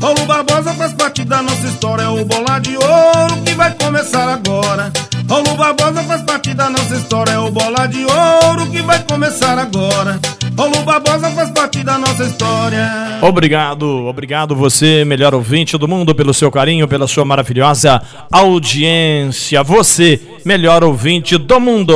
Paulo Barbosa faz parte da nossa história. É o bola de ouro que vai começar agora. Paulo Barbosa faz parte da nossa história. É o bola de ouro que vai começar agora. Paulo Barbosa faz parte da nossa história. Obrigado, obrigado você, melhor ouvinte do mundo, pelo seu carinho, pela sua maravilhosa audiência. Você, melhor ouvinte do mundo.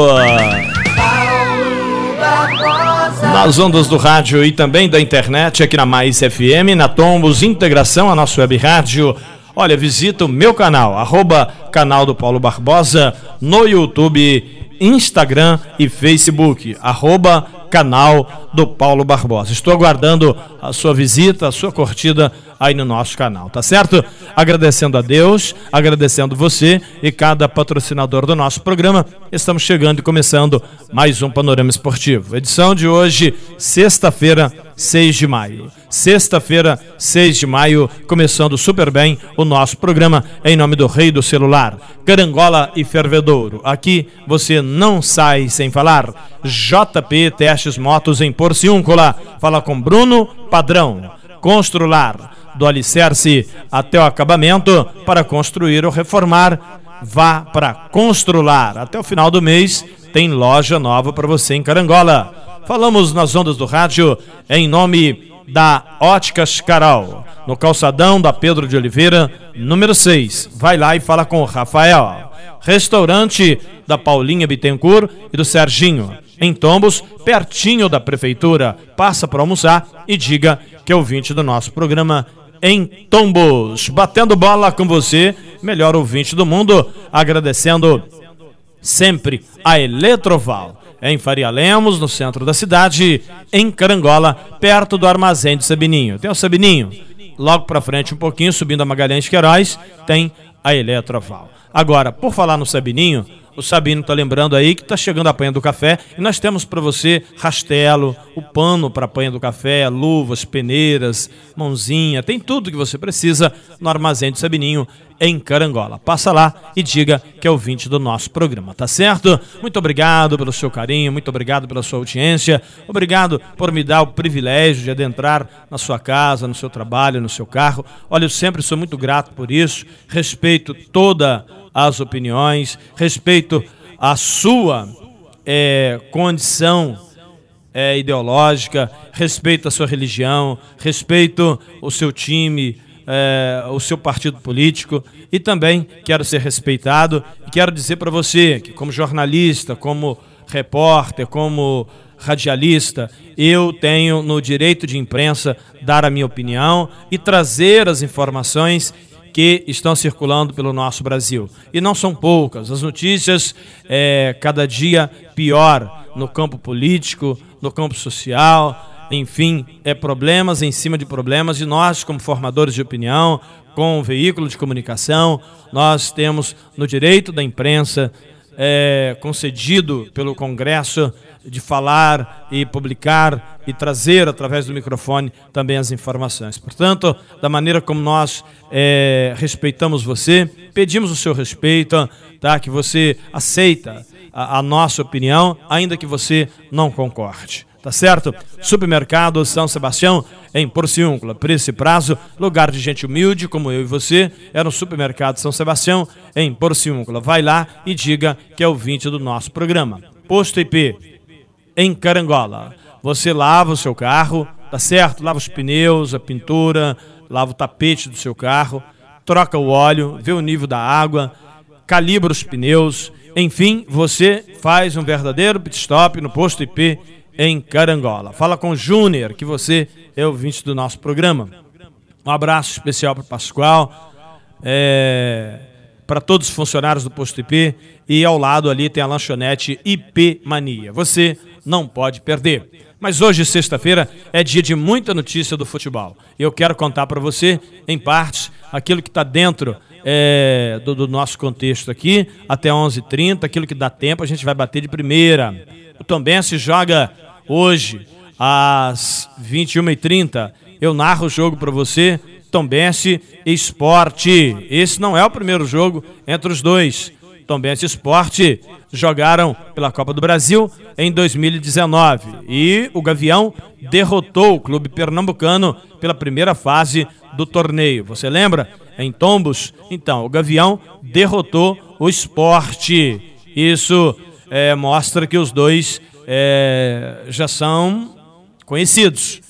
Nas ondas do rádio e também da internet, aqui na Mais FM, na Tombos Integração, a nossa web rádio. Olha, visita o meu canal, arroba canal do Paulo Barbosa, no YouTube, Instagram e Facebook, arroba canal do Paulo Barbosa. Estou aguardando a sua visita, a sua curtida aí no nosso canal, tá certo? Agradecendo a Deus, agradecendo você e cada patrocinador do nosso programa. Estamos chegando e começando mais um Panorama Esportivo. Edição de hoje, sexta-feira, 6 de maio. Sexta-feira, 6 de maio, começando super bem o nosso programa em nome do Rei do Celular, Carangola e Fervedouro. Aqui você não sai sem falar. JP Motos em Porciúncula. Fala com Bruno Padrão. Constrular do alicerce até o acabamento para construir ou reformar. Vá para Constrular. Até o final do mês tem loja nova para você em Carangola. Falamos nas ondas do rádio em nome da Óticas Carol, no calçadão da Pedro de Oliveira, número 6. Vai lá e fala com o Rafael. Restaurante da Paulinha Bittencourt e do Serginho, em Tombos, pertinho da prefeitura. Passa para almoçar e diga que é ouvinte do nosso programa em Tombos. Batendo bola com você, melhor ouvinte do mundo, agradecendo sempre a Eletroval. Em Faria Lemos, no centro da cidade, em Carangola, perto do armazém do Sabininho. Tem o Sabininho, logo para frente um pouquinho, subindo a Magalhães Queiroz, tem a Eletroval. Agora, por falar no Sabininho, o Sabino está lembrando aí que está chegando a panha do café e nós temos para você rastelo, o pano para a panha do café, luvas, peneiras, mãozinha, tem tudo que você precisa no armazém do Sabininho em Carangola. Passa lá e diga que é ouvinte do nosso programa, tá certo? Muito obrigado pelo seu carinho, muito obrigado pela sua audiência, obrigado por me dar o privilégio de adentrar na sua casa, no seu trabalho, no seu carro. Olha, eu sempre sou muito grato por isso, respeito toda as opiniões, respeito a sua é, condição é, ideológica, respeito a sua religião, respeito o seu time, é, o seu partido político. E também quero ser respeitado e quero dizer para você que como jornalista, como repórter, como radialista, eu tenho no direito de imprensa dar a minha opinião e trazer as informações que estão circulando pelo nosso Brasil. E não são poucas. As notícias, é, cada dia pior no campo político, no campo social, enfim, é problemas em cima de problemas. E nós, como formadores de opinião, com o veículo de comunicação, nós temos no direito da imprensa é, concedido pelo Congresso de falar e publicar e trazer através do microfone também as informações. Portanto, da maneira como nós é, respeitamos você, pedimos o seu respeito, tá? que você aceita a, a nossa opinião, ainda que você não concorde. Tá certo? Supermercado São Sebastião, em Porciúncula. Preço e prazo, lugar de gente humilde como eu e você, é no Supermercado São Sebastião, em Porciúncula. Vai lá e diga que é o 20 do nosso programa. Posto IP, em Carangola. Você lava o seu carro, tá certo? Lava os pneus, a pintura, lava o tapete do seu carro, troca o óleo, vê o nível da água, calibra os pneus, enfim, você faz um verdadeiro pit stop no posto IP em Carangola. Fala com o Júnior, que você é ouvinte do nosso programa. Um abraço especial para o Pascoal, é, para todos os funcionários do posto IP e ao lado ali tem a lanchonete IP Mania. Você não pode perder. Mas hoje, sexta-feira, é dia de muita notícia do futebol. Eu quero contar para você, em partes, aquilo que está dentro é, do, do, nosso contexto aqui, até 11h30, aquilo que dá tempo, a gente vai bater de primeira. O Tombense joga hoje, às 21h30. Eu narro o jogo para você, Tombense Esporte. Esse não é o primeiro jogo entre os dois. Tombense Esporte jogaram pela Copa do Brasil em 2019 e o Gavião derrotou o clube pernambucano pela primeira fase do torneio. Você lembra? Em Tombos? Então, o Gavião derrotou o Esporte. Isso é, mostra que os dois é, já são conhecidos.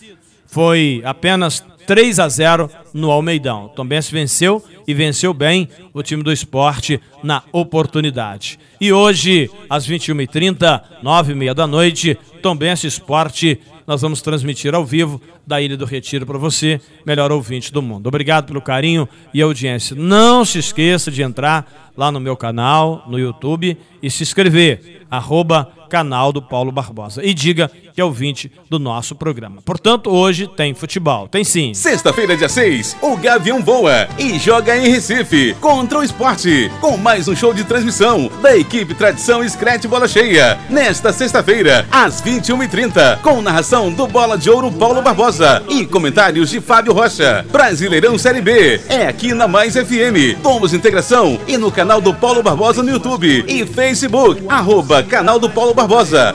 Foi apenas 3 a 0 no Almeidão. Tombense venceu e venceu bem o time do esporte na oportunidade. E hoje, às 21h30, 9h30 da noite, Tombense Esporte, nós vamos transmitir ao vivo da Ilha do Retiro para você, melhor ouvinte do mundo. Obrigado pelo carinho e audiência. Não se esqueça de entrar lá no meu canal, no YouTube, e se inscrever, arroba canal do Paulo Barbosa. E diga que é ouvinte do nosso programa. Portanto, hoje tem futebol. Tem sim. Sexta-feira, dia 6, o Gavião voa e joga em Recife contra o esporte. Com mais um show de transmissão da equipe Tradição Scratch Bola Cheia. Nesta sexta-feira, às 21h30, com narração do Bola de Ouro Paulo Barbosa e comentários de Fábio Rocha. Brasileirão Série B. É aqui na Mais FM. Tomos Integração e no canal do Paulo Barbosa no YouTube e Facebook. Arroba canal do Paulo Barbosa.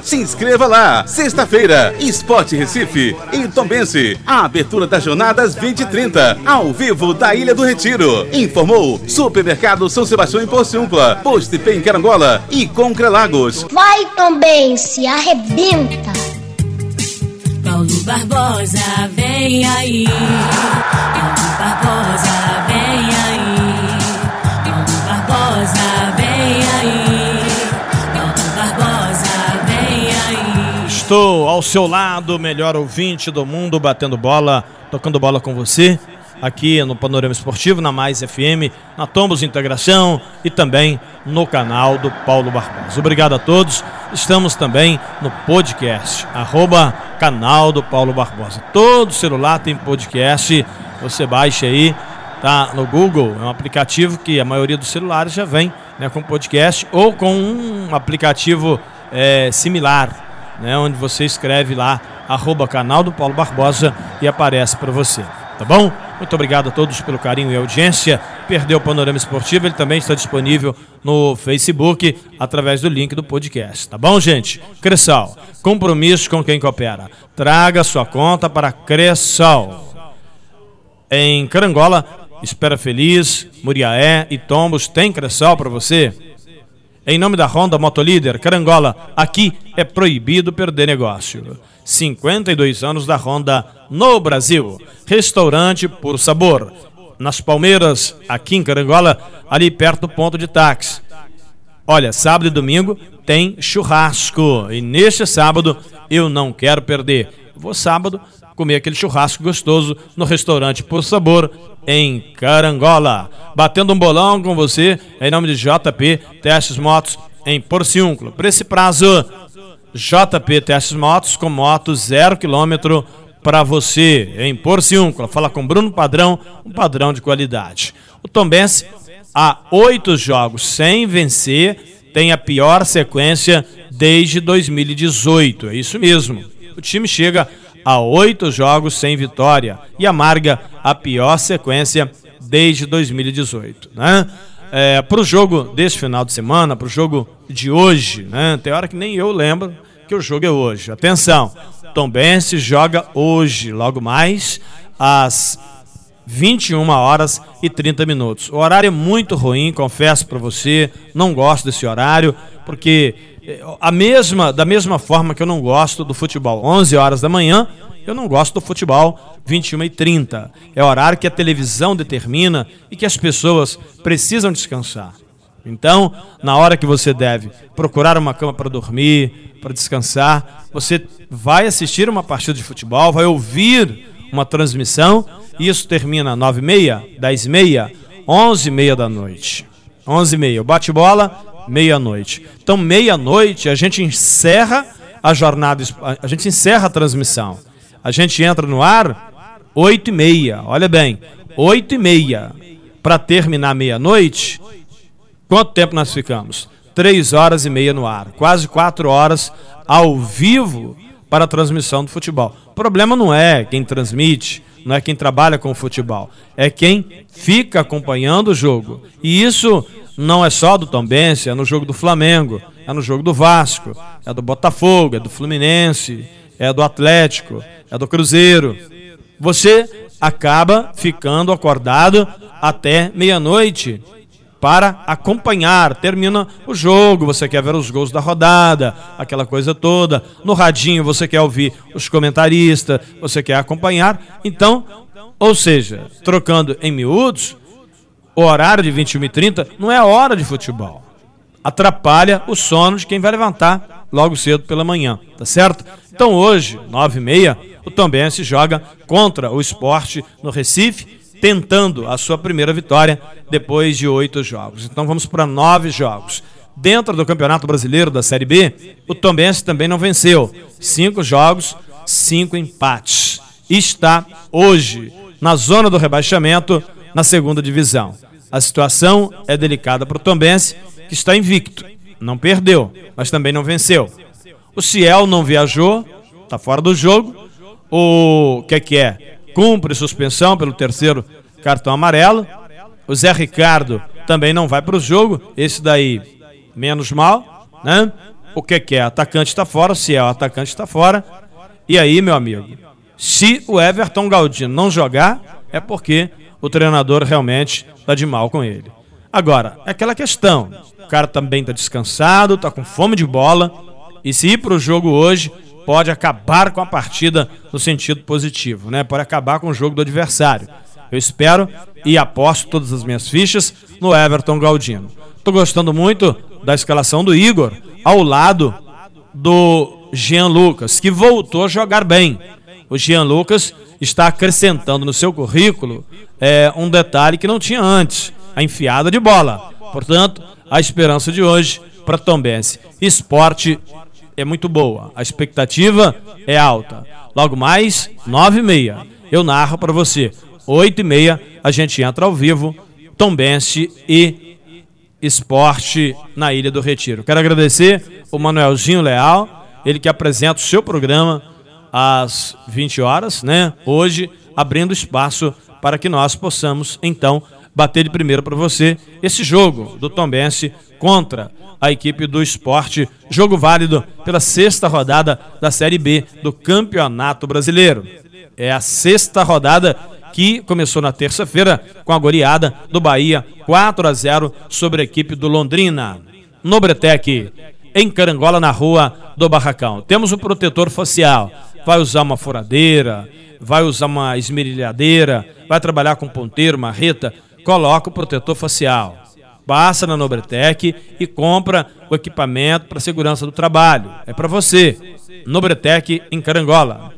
Se inscreva lá. Sexta-feira, Esporte Recife e Tombense. A abertura das jornadas 2030. Ao vivo da Ilha do Retiro. Informou Supermercado São Sebastião em Porciúncula, Posto em Carangola e Concrelagos. Vai Tombense, arrebenta. Paulo Barbosa, vem aí. Paulo Barbosa, ao seu lado, melhor ouvinte do mundo, batendo bola, tocando bola com você, aqui no Panorama Esportivo, na Mais FM, na Tombos Integração e também no canal do Paulo Barbosa. Obrigado a todos. Estamos também no podcast, arroba canal do Paulo Barbosa. Todo celular tem podcast, você baixa aí, tá no Google, é um aplicativo que a maioria dos celulares já vem né, com podcast ou com um aplicativo é, similar né, onde você escreve lá, arroba canal do Paulo Barbosa e aparece para você. Tá bom? Muito obrigado a todos pelo carinho e audiência. Perdeu o Panorama Esportivo, ele também está disponível no Facebook através do link do podcast. Tá bom, gente? Cressal, compromisso com quem coopera. Traga sua conta para Cressal. Em Carangola, Espera Feliz, Muriaé e Tombos tem Cressal para você? Em nome da Honda Motolíder Carangola, aqui é proibido perder negócio. 52 anos da Honda no Brasil. Restaurante por sabor. Nas Palmeiras, aqui em Carangola, ali perto do ponto de táxi. Olha, sábado e domingo tem churrasco. E neste sábado eu não quero perder. Vou sábado comer aquele churrasco gostoso no restaurante Por Sabor, em Carangola. Batendo um bolão com você, em nome de JP Testes Motos, em Porciúncula. Por esse prazo, JP Testes Motos, com moto zero quilômetro para você, em Porciúncula. Fala com Bruno Padrão, um padrão de qualidade. O Tombense, há oito jogos sem vencer, tem a pior sequência desde 2018. É isso mesmo. O time chega a oito jogos sem vitória e amarga a pior sequência desde 2018. Né? É, para o jogo desse final de semana, para o jogo de hoje, né? tem hora que nem eu lembro que o jogo é hoje. Atenção, Tom Bense joga hoje, logo mais, às 21 horas e 30 minutos. O horário é muito ruim, confesso para você, não gosto desse horário, porque a mesma, da mesma forma que eu não gosto do futebol 11 horas da manhã, eu não gosto do futebol 21 e 30. É o horário que a televisão determina e que as pessoas precisam descansar. Então, na hora que você deve procurar uma cama para dormir, para descansar, você vai assistir uma partida de futebol, vai ouvir uma transmissão, e isso termina às 9h30, 10h30, 11h30 da noite. 11h30, bate-bola, meia-noite. Então, meia-noite, a gente encerra a jornada. A gente encerra a transmissão. A gente entra no ar 8 e meia. Olha bem, 8 e meia. Para terminar meia-noite, quanto tempo nós ficamos? Três horas e meia no ar. Quase quatro horas ao vivo para a transmissão do futebol. O problema não é quem transmite, não é quem trabalha com o futebol, é quem fica acompanhando o jogo. E isso não é só do Tombense, é no jogo do Flamengo, é no jogo do Vasco, é do Botafogo, é do Fluminense, é do Atlético, é do Cruzeiro. Você acaba ficando acordado até meia-noite para acompanhar. Termina o jogo, você quer ver os gols da rodada, aquela coisa toda. No radinho você quer ouvir os comentaristas, você quer acompanhar. Então, ou seja, trocando em miúdos, o horário de 21 e 30 não é hora de futebol. Atrapalha o sono de quem vai levantar logo cedo pela manhã, tá certo? Então hoje, 9 e meia, o Tombense joga contra o esporte no Recife, tentando a sua primeira vitória depois de oito jogos. Então vamos para nove jogos. Dentro do Campeonato Brasileiro da Série B, o Tombense também não venceu. Cinco jogos, cinco empates. Está hoje na zona do rebaixamento na segunda divisão. A situação é delicada para o Tombense, que está invicto. Não perdeu, mas também não venceu. O Ciel não viajou, está fora do jogo. O que é que é? Cumpre suspensão pelo terceiro cartão amarelo. O Zé Ricardo também não vai para o jogo. Esse daí, menos mal, né? O que é que é? Atacante está fora, o Ciel, atacante está fora. E aí, meu amigo, se o Everton Galdino não jogar, é porque o treinador realmente está de mal com ele. Agora, é aquela questão: o cara também está descansado, está com fome de bola, e se ir para o jogo hoje, pode acabar com a partida no sentido positivo, né? Pode acabar com o jogo do adversário. Eu espero e aposto todas as minhas fichas no Everton Galdino. Estou gostando muito da escalação do Igor ao lado do Jean Lucas, que voltou a jogar bem. O Jean Lucas está acrescentando no seu currículo é, um detalhe que não tinha antes: a enfiada de bola. Portanto, a esperança de hoje para Tombense. Esporte é muito boa, a expectativa é alta. Logo mais, nove e meia, eu narro para você. Oito e meia, a gente entra ao vivo, Tombense e Esporte na Ilha do Retiro. Quero agradecer o Manuelzinho Leal, ele que apresenta o seu programa às 20 horas, né? Hoje, abrindo espaço para que nós possamos, então, bater de primeiro para você esse jogo do Tombense contra a equipe do esporte. Jogo válido pela sexta rodada da Série B do Campeonato Brasileiro. É a sexta rodada que começou na terça-feira com a goleada do Bahia 4 a 0 sobre a equipe do Londrina. No Bretec, em Carangola, na rua do Barracão. Temos um protetor facial. Vai usar uma furadeira, vai usar uma esmerilhadeira, vai trabalhar com ponteiro, marreta, coloca o protetor facial. Passa na Nobretec e compra o equipamento para segurança do trabalho. É para você. Nobretec em Carangola.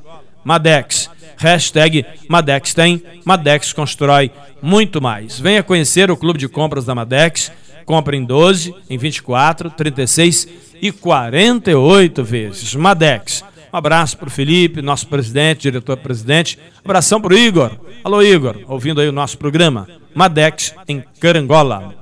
Madex. Hashtag Madex tem. Madex constrói muito mais. Venha conhecer o clube de compras da Madex. Compre em 12, em 24, 36 e 48 vezes. Madex. Um abraço para o Felipe, nosso presidente, diretor-presidente. Abração para o Igor. Alô, Igor, ouvindo aí o nosso programa. Madex em Carangola.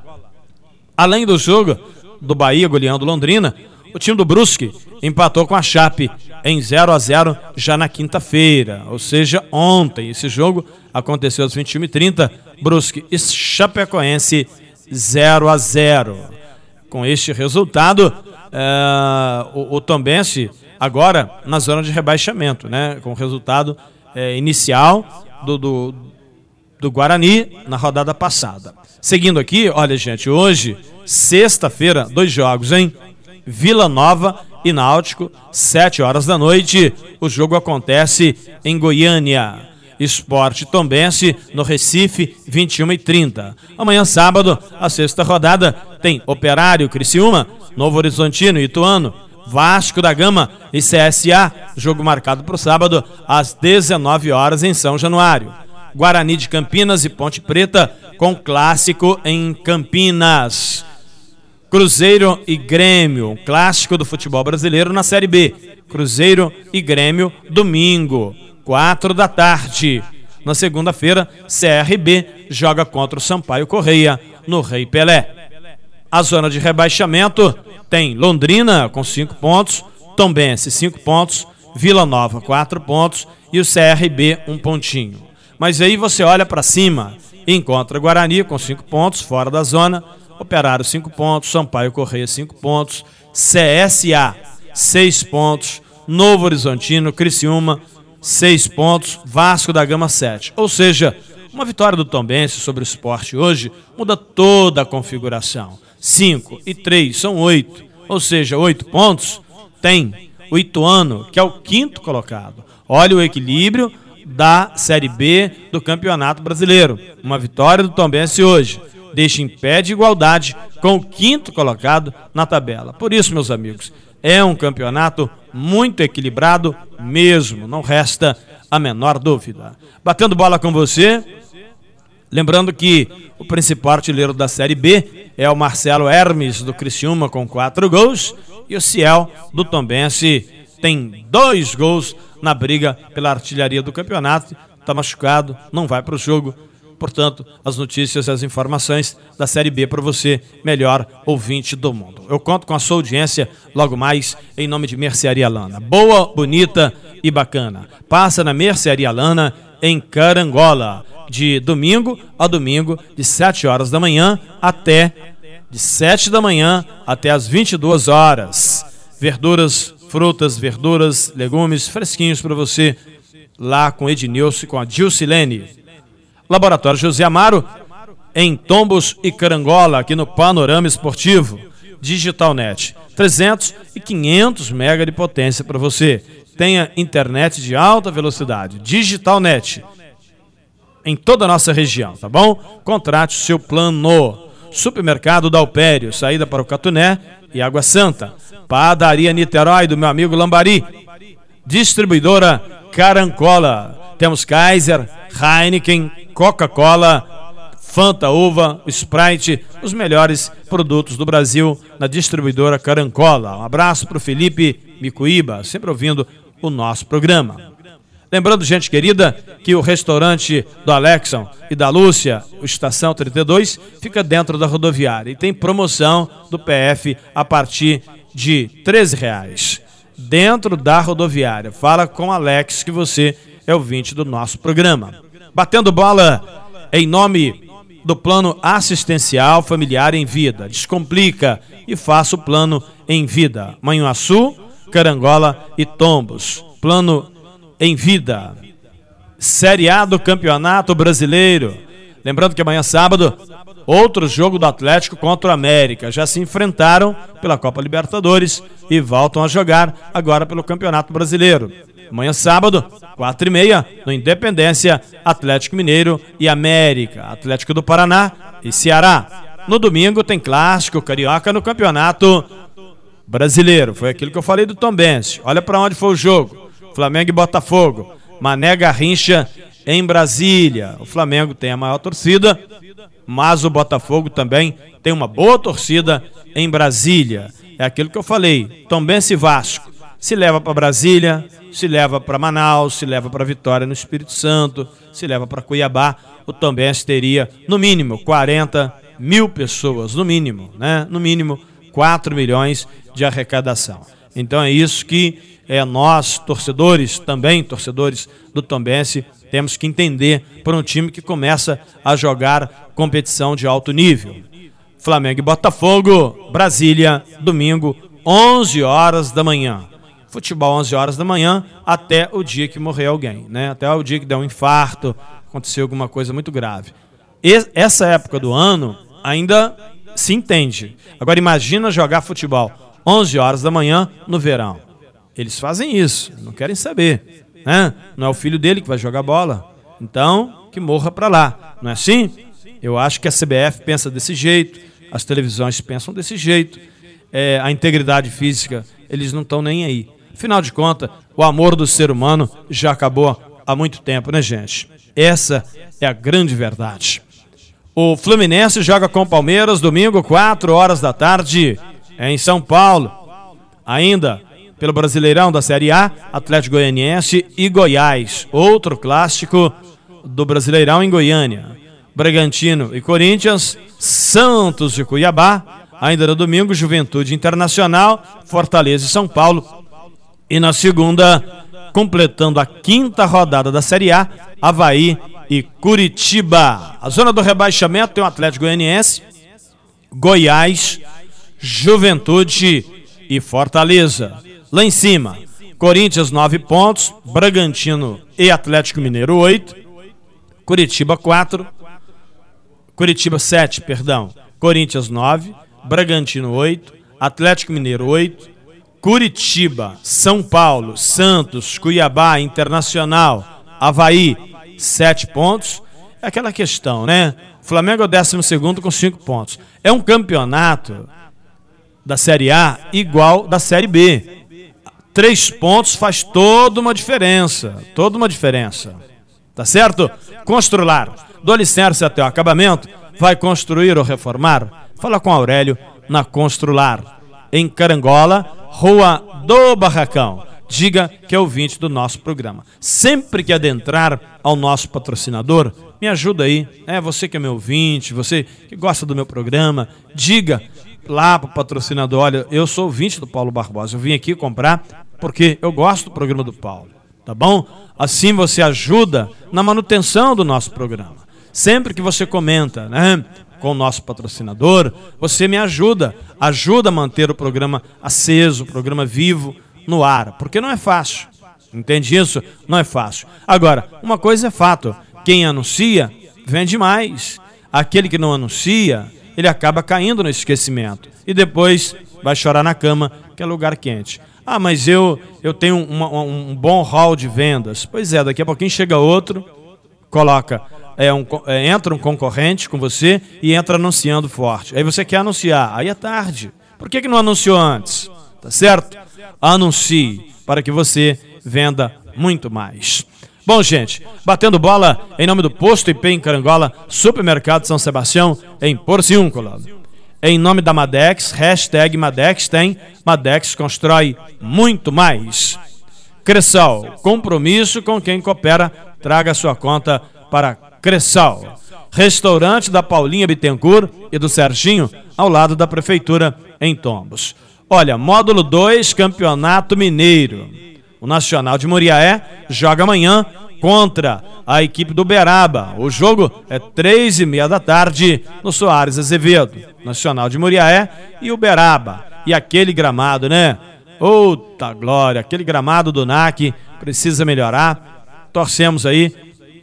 Além do jogo do Bahia goleando Londrina, o time do Brusque empatou com a Chape em 0 a 0 já na quinta-feira, ou seja, ontem. Esse jogo aconteceu às 21h30, Brusque e Chapecoense 0 a 0. Com este resultado, é, o, o Tombense agora na zona de rebaixamento, né? Com o resultado é, inicial do, do, do Guarani na rodada passada. Seguindo aqui, olha, gente, hoje, sexta-feira, dois jogos, hein? Vila Nova e Náutico, sete horas da noite. O jogo acontece em Goiânia. Esporte Tombense no Recife, 21 e 30. Amanhã, sábado, a sexta rodada, tem Operário Criciúma, Novo Horizontino e Ituano, Vasco da Gama e CSA, jogo marcado para o sábado, às 19 horas em São Januário. Guarani de Campinas e Ponte Preta, com clássico em Campinas. Cruzeiro e Grêmio, clássico do futebol brasileiro na Série B. Cruzeiro e Grêmio, domingo, 4 da tarde. Na segunda-feira, CRB joga contra o Sampaio Correia, no Rei Pelé. A zona de rebaixamento tem Londrina com 5 pontos, Tombense 5 pontos, Vila Nova 4 pontos e o CRB um pontinho. Mas aí você olha para cima encontra Guarani com 5 pontos, fora da zona, Operário 5 pontos, Sampaio Correia 5 pontos, CSA 6 pontos, Novo Horizontino, Criciúma 6 pontos, Vasco da Gama 7. Ou seja, uma vitória do Tombense sobre o esporte hoje muda toda a configuração. 5 e 3 são 8, ou seja, 8 pontos tem o Ituano, que é o quinto colocado. Olha o equilíbrio da Série B do Campeonato Brasileiro. Uma vitória do Tombense hoje deixa em pé de igualdade com o quinto colocado na tabela. Por isso, meus amigos, é um campeonato muito equilibrado mesmo, não resta a menor dúvida. Batendo bola com você, lembrando que o principal artilheiro da Série B é o Marcelo Hermes do Criciúma com quatro gols e o Ciel do Tombense tem dois gols na briga pela artilharia do campeonato. Está machucado, não vai para o jogo. Portanto, as notícias as informações da Série B para você, melhor ouvinte do mundo. Eu conto com a sua audiência logo mais em nome de Mercearia Lana. Boa, bonita e bacana. Passa na Mercearia Lana em Carangola, de domingo a domingo, de 7 horas da manhã até de 7 da manhã até as 22 horas. Verduras, frutas, verduras, legumes fresquinhos para você lá com Ednilson e com a Dilcilene. Laboratório José Amaro, em Tombos e Carangola, aqui no Panorama Esportivo. Digitalnet, 300 e 500 mega de potência para você. Tenha internet de alta velocidade. Digitalnet, em toda a nossa região, tá bom? Contrate o seu plano. Supermercado Dalpério, saída para o Catuné e Água Santa. Padaria Niterói, do meu amigo Lambari. Distribuidora Carancola. Temos Kaiser, Heineken, Coca-Cola, Fanta Uva, Sprite, os melhores produtos do Brasil na distribuidora Carancola. Um abraço para o Felipe Micuíba, sempre ouvindo o nosso programa. Lembrando, gente querida, que o restaurante do Alexon e da Lúcia, o Estação 32, fica dentro da rodoviária e tem promoção do PF a partir de R$ reais dentro da rodoviária. Fala com Alex que você é ouvinte do nosso programa. Batendo bola em nome do plano assistencial familiar em vida. Descomplica e faça o plano em vida. Manhuaçu, Carangola e Tombos. Plano em vida. Série A do Campeonato Brasileiro. Lembrando que amanhã sábado, outro jogo do Atlético contra o América. Já se enfrentaram pela Copa Libertadores e voltam a jogar agora pelo Campeonato Brasileiro. Amanhã sábado, quatro e meia, no Independência, Atlético Mineiro e América, Atlético do Paraná e Ceará. No domingo tem clássico carioca no Campeonato Brasileiro. Foi aquilo que eu falei do Tombense. Olha para onde foi o jogo. Flamengo e Botafogo. Mané Garrincha em Brasília. O Flamengo tem a maior torcida, mas o Botafogo também tem uma boa torcida em Brasília. É aquilo que eu falei. Tombense Vasco. Se leva para Brasília, se leva para Manaus, se leva para Vitória no Espírito Santo, se leva para Cuiabá, o Tombense teria, no mínimo, 40 mil pessoas, no mínimo, né? No mínimo, 4 milhões de arrecadação. Então é isso que é, nós, torcedores, também torcedores do Tombense, temos que entender para um time que começa a jogar competição de alto nível. Flamengo e Botafogo, Brasília, domingo, 11 horas da manhã. Futebol 11 horas da manhã até o dia que morrer alguém, né? Até o dia que der um infarto, aconteceu alguma coisa muito grave. E, essa época do ano ainda se entende. Agora imagina jogar futebol 11 horas da manhã no verão. Eles fazem isso, não querem saber. Né? Não é o filho dele que vai jogar bola. Então, que morra para lá. Não é assim? Eu acho que a CBF pensa desse jeito, as televisões pensam desse jeito. É, a integridade física, eles não estão nem aí. Afinal de contas, o amor do ser humano já acabou há muito tempo, né, gente? Essa é a grande verdade. O Fluminense joga com o Palmeiras domingo, 4 horas da tarde, em São Paulo. Ainda Pelo Brasileirão da Série A, Atlético Goianiense e Goiás. Outro clássico do Brasileirão em Goiânia. Bragantino e Corinthians, Santos e Cuiabá. Ainda no domingo, Juventude Internacional, Fortaleza e São Paulo. E na segunda, completando a quinta rodada da Série A, Havaí e Curitiba. A zona do rebaixamento tem o Atlético Goianiense, Goiás, Juventude e Fortaleza. Lá em cima, Corinthians 9 pontos, Bragantino e Atlético Mineiro 8, Curitiba 4, Curitiba 7, perdão, Corinthians 9, Bragantino 8, Atlético Mineiro 8, Curitiba, São Paulo, Santos, Cuiabá, Internacional, Havaí, 7 pontos. É aquela questão, né? Flamengo é o 12 com 5 pontos. É um campeonato da Série A igual da Série B. Três pontos faz toda uma diferença. Toda uma diferença. Tá certo? Constrular. Dou licença até o acabamento. Vai construir ou reformar? Fala com Aurélio na Constrular. Em Carangola, Rua do Barracão. Diga que é ouvinte do nosso programa. Sempre que adentrar ao nosso patrocinador, me ajuda aí. É você que é meu ouvinte, você que gosta do meu programa, diga lá para o patrocinador: olha, eu sou ouvinte do Paulo Barbosa, eu vim aqui comprar porque eu gosto do programa do Paulo, tá bom? Assim você ajuda na manutenção do nosso programa. Sempre que você comenta, né? Com o nosso patrocinador, você me ajuda, ajuda a manter o programa aceso, o programa vivo no ar, porque não é fácil. Entende isso? Não é fácil. Agora, uma coisa é fato: quem anuncia vende mais. Aquele que não anuncia, ele acaba caindo no esquecimento e depois vai chorar na cama, que é lugar quente. Ah, mas eu, eu tenho uma, um bom hall de vendas. Pois é, daqui a pouquinho chega outro, coloca, é um, é, entra um concorrente com você e entra anunciando forte. Aí você quer anunciar, aí é tarde. Por que, que não anunciou antes? Tá certo? Anuncie para que você venda muito mais. Bom, gente, batendo bola em nome do Posto IP em Carangola, Supermercado São Sebastião, em Porciúncula. Em nome da Madex, hashtag Madex tem, Madex constrói muito mais. Cressal, compromisso com quem coopera, traga sua conta para Cressal. Restaurante da Paulinha Bittencourt e do Serginho, ao lado da Prefeitura, em Tombos. Olha, módulo 2, Campeonato Mineiro. O Nacional de Muriaé joga amanhã contra a equipe do Beraba. O jogo é três e meia da tarde no Soares Azevedo. Nacional de Muriaé e o Beraba. E aquele gramado, né? Outa glória, aquele gramado do NAC precisa melhorar. Torcemos aí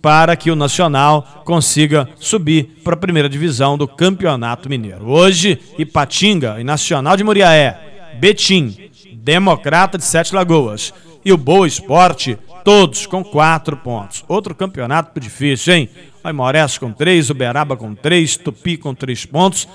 para que o Nacional consiga subir para a primeira divisão do Campeonato Mineiro. Hoje, Ipatinga e Nacional de Muriaé, Betim, Democrata de Sete Lagoas, e o Boa Esporte, todos com quatro pontos. Outro campeonato difícil, hein? Aimorés com três, Uberaba com três, Tupi com três pontos.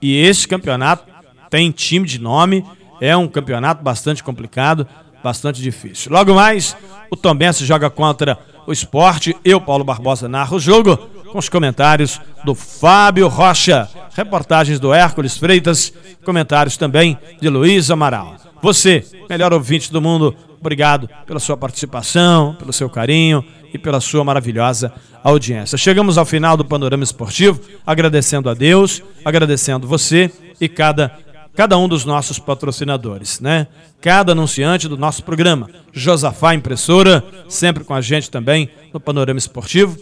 E esse campeonato tem time de nome, é um campeonato bastante complicado, bastante difícil. Logo mais, o Tombense joga contra o esporte. Eu, Paulo Barbosa, narro o jogo com os comentários do Fábio Rocha, reportagens do Hércules Freitas, comentários também de Luiz Amaral. Você, melhor ouvinte do mundo, obrigado pela sua participação, pelo seu carinho e pela sua maravilhosa audiência. Chegamos ao final do panorama esportivo, agradecendo a Deus, agradecendo você e cada cada um dos nossos patrocinadores, né? Cada anunciante do nosso programa. Josafá Impressora, sempre com a gente também no Panorama Esportivo.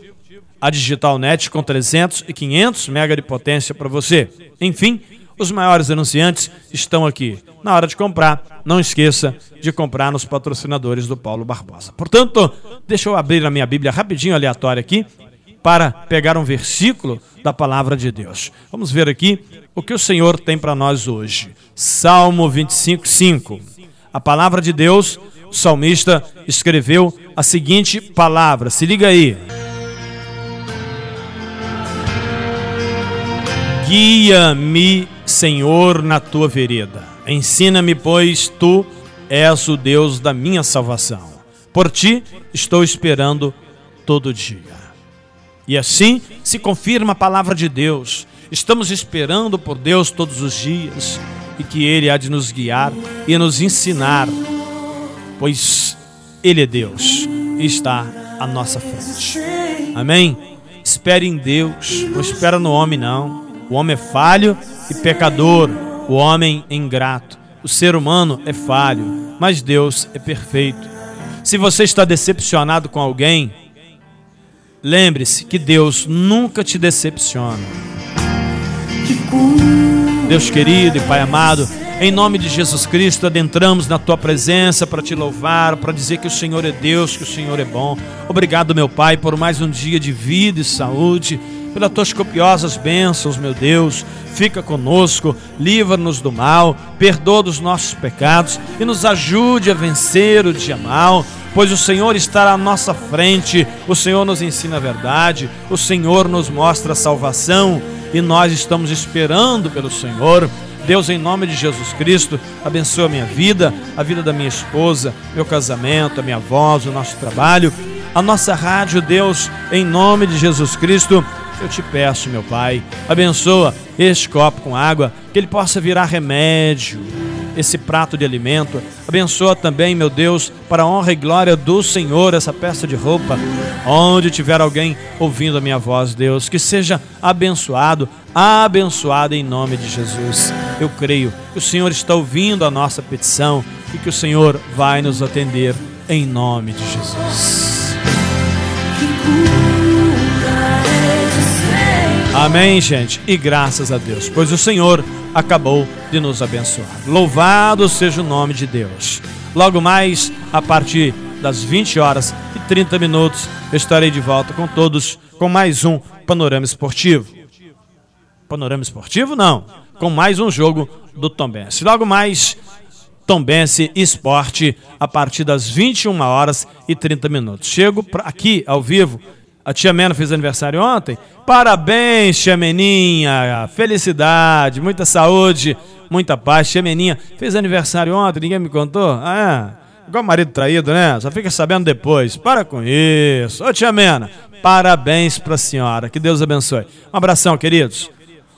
A Digital Net com 300 e 500 mega de potência para você. Enfim, os maiores anunciantes estão aqui. Na hora de comprar, não esqueça de comprar nos patrocinadores do Paulo Barbosa. Portanto, deixa eu abrir a minha Bíblia rapidinho aleatória aqui para pegar um versículo da palavra de Deus. Vamos ver aqui o que o Senhor tem para nós hoje. Salmo 25, 5. A palavra de Deus, o salmista escreveu a seguinte palavra, se liga aí. Guia-me, Senhor, na tua vereda. Ensina-me, pois tu és o Deus da minha salvação. Por ti estou esperando todo dia. E assim se confirma a palavra de Deus. Estamos esperando por Deus todos os dias e que Ele há de nos guiar e nos ensinar pois Ele é Deus e está à nossa frente. Amém? Espere em Deus, não espera no homem, não. O homem é falho e pecador, o homem é ingrato. O ser humano é falho, mas Deus é perfeito. Se você está decepcionado com alguém, lembre-se que Deus nunca te decepciona. Deus querido e Pai amado, em nome de Jesus Cristo, adentramos na tua presença para te louvar, para dizer que o Senhor é Deus, que o Senhor é bom. Obrigado, meu Pai, por mais um dia de vida e saúde, pelas tuas copiosas bênçãos, meu Deus. Fica conosco, livra-nos do mal, perdoa dos nossos pecados e nos ajude a vencer o dia mal pois o Senhor está à nossa frente, o Senhor nos ensina a verdade, o Senhor nos mostra a salvação e nós estamos esperando pelo Senhor. Deus, em nome de Jesus Cristo, abençoa a minha vida, a vida da minha esposa, meu casamento, a minha voz, o nosso trabalho, a nossa rádio, Deus, em nome de Jesus Cristo. Eu te peço, meu Pai, abençoa este copo com água, que ele possa virar remédio, esse prato de alimento. Abençoa também, meu Deus, para a honra e glória do Senhor, essa peça de roupa. Onde tiver alguém ouvindo a minha voz, Deus, que seja abençoado, abençoado em nome de Jesus. Eu creio que o Senhor está ouvindo a nossa petição e que o Senhor vai nos atender em nome de Jesus. Amém, gente, e graças a Deus, pois o Senhor acabou de nos abençoar. Louvado seja o nome de Deus. Logo mais, a partir das 20 horas e 30 minutos, estarei de volta com todos com mais um Panorama Esportivo. Panorama Esportivo? Não, com mais um jogo do Tombense. Logo mais, Tombense Esporte, a partir das 21 horas e 30 minutos. Chego aqui ao vivo a tia Mena fez aniversário ontem. Parabéns, tia Meninha. Felicidade, muita saúde, muita paz. Tia Meninha fez aniversário ontem, ninguém me contou? Ah, é. Igual marido traído, né? Só fica sabendo depois. Para com isso. Ô, tia Mena, parabéns pra senhora. Que Deus abençoe. Um abração, queridos.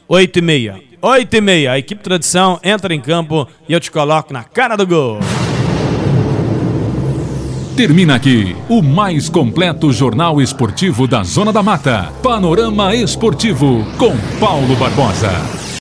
Oito e meia. Oito e meia. A equipe Tradição entra em campo e eu te coloco na cara do gol. Termina aqui o mais completo jornal esportivo da Zona da Mata. Panorama Esportivo com Paulo Barbosa.